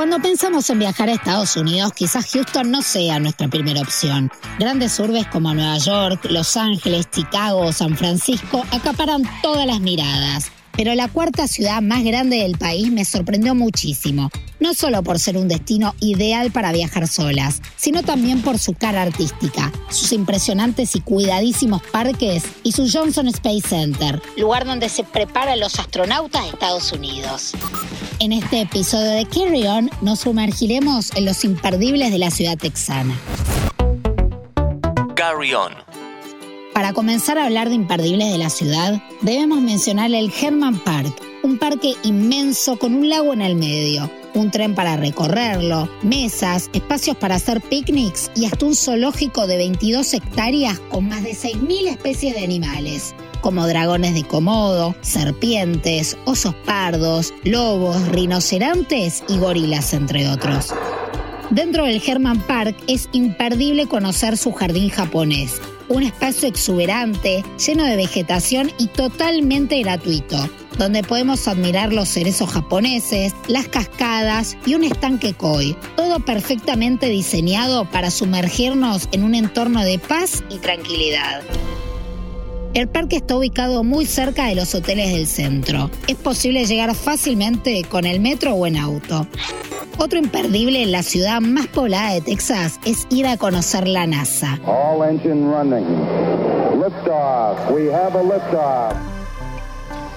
Cuando pensamos en viajar a Estados Unidos, quizás Houston no sea nuestra primera opción. Grandes urbes como Nueva York, Los Ángeles, Chicago o San Francisco acaparan todas las miradas. Pero la cuarta ciudad más grande del país me sorprendió muchísimo, no solo por ser un destino ideal para viajar solas, sino también por su cara artística, sus impresionantes y cuidadísimos parques y su Johnson Space Center, lugar donde se preparan los astronautas de Estados Unidos. En este episodio de Carry On nos sumergiremos en los imperdibles de la ciudad texana. Carry On. Para comenzar a hablar de imperdibles de la ciudad, debemos mencionar el Herman Park, un parque inmenso con un lago en el medio, un tren para recorrerlo, mesas, espacios para hacer picnics y hasta un zoológico de 22 hectáreas con más de 6.000 especies de animales como dragones de Komodo, serpientes, osos pardos, lobos, rinocerontes y gorilas, entre otros. Dentro del Herman Park es imperdible conocer su jardín japonés, un espacio exuberante, lleno de vegetación y totalmente gratuito, donde podemos admirar los cerezos japoneses, las cascadas y un estanque koi, todo perfectamente diseñado para sumergirnos en un entorno de paz y tranquilidad. El parque está ubicado muy cerca de los hoteles del centro. Es posible llegar fácilmente con el metro o en auto. Otro imperdible en la ciudad más poblada de Texas es ir a conocer la NASA. All engine running. Liftoff. We have a liftoff.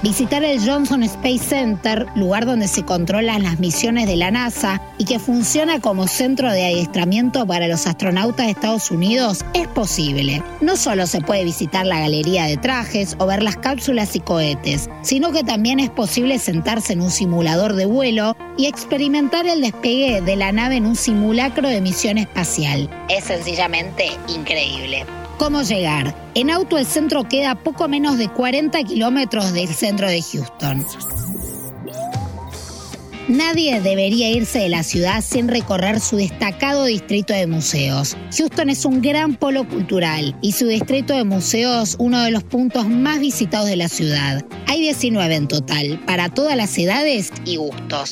Visitar el Johnson Space Center, lugar donde se controlan las misiones de la NASA y que funciona como centro de adiestramiento para los astronautas de Estados Unidos, es posible. No solo se puede visitar la galería de trajes o ver las cápsulas y cohetes, sino que también es posible sentarse en un simulador de vuelo y experimentar el despegue de la nave en un simulacro de misión espacial. Es sencillamente increíble. ¿Cómo llegar? En auto el centro queda poco menos de 40 kilómetros del centro de Houston. Nadie debería irse de la ciudad sin recorrer su destacado distrito de museos. Houston es un gran polo cultural y su distrito de museos uno de los puntos más visitados de la ciudad. Hay 19 en total, para todas las edades y gustos.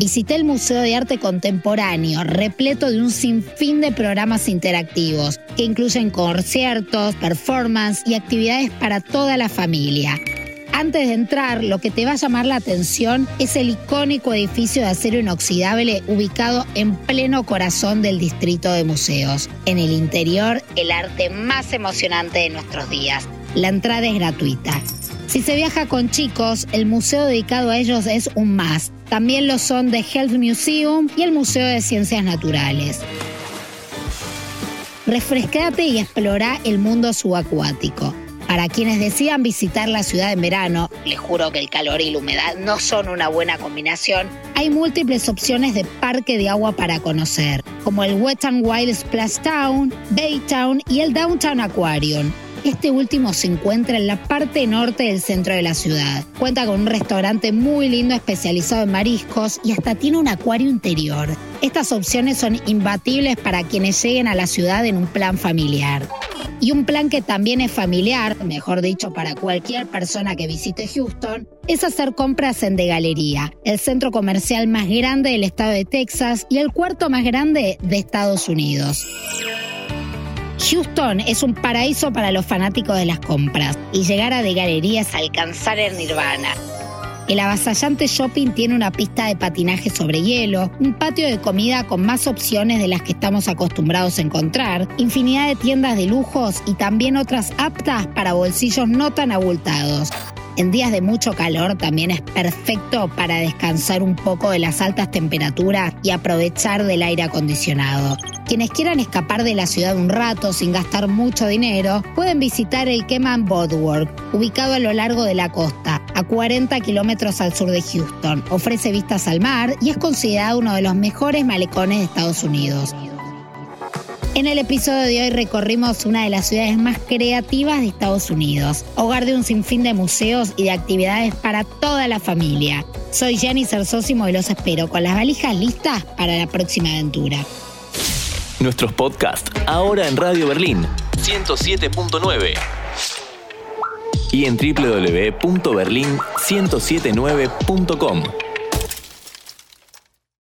Visité el Museo de Arte Contemporáneo, repleto de un sinfín de programas interactivos que incluyen conciertos, performance y actividades para toda la familia. Antes de entrar, lo que te va a llamar la atención es el icónico edificio de acero inoxidable ubicado en pleno corazón del distrito de museos. En el interior, el arte más emocionante de nuestros días. La entrada es gratuita. Si se viaja con chicos, el museo dedicado a ellos es un más. También lo son The Health Museum y el Museo de Ciencias Naturales. Refrescate y explora el mundo subacuático. Para quienes decidan visitar la ciudad en verano, les juro que el calor y la humedad no son una buena combinación, hay múltiples opciones de parque de agua para conocer, como el Wet n Wild Splash Town, Baytown y el Downtown Aquarium. Este último se encuentra en la parte norte del centro de la ciudad. Cuenta con un restaurante muy lindo especializado en mariscos y hasta tiene un acuario interior. Estas opciones son imbatibles para quienes lleguen a la ciudad en un plan familiar. Y un plan que también es familiar, mejor dicho, para cualquier persona que visite Houston, es hacer compras en De Galería, el centro comercial más grande del estado de Texas y el cuarto más grande de Estados Unidos. Houston es un paraíso para los fanáticos de las compras y llegar a de galería es alcanzar el nirvana. El avasallante shopping tiene una pista de patinaje sobre hielo, un patio de comida con más opciones de las que estamos acostumbrados a encontrar, infinidad de tiendas de lujos y también otras aptas para bolsillos no tan abultados. En días de mucho calor también es perfecto para descansar un poco de las altas temperaturas y aprovechar del aire acondicionado. Quienes quieran escapar de la ciudad un rato sin gastar mucho dinero, pueden visitar el Keman Boardwalk, ubicado a lo largo de la costa, a 40 kilómetros al sur de Houston. Ofrece vistas al mar y es considerado uno de los mejores malecones de Estados Unidos. En el episodio de hoy recorrimos una de las ciudades más creativas de Estados Unidos, hogar de un sinfín de museos y de actividades para toda la familia. Soy Jenny Cersósimo y los espero con las valijas listas para la próxima aventura. Nuestros podcasts ahora en Radio Berlín 107.9 y en www.berlin1079.com.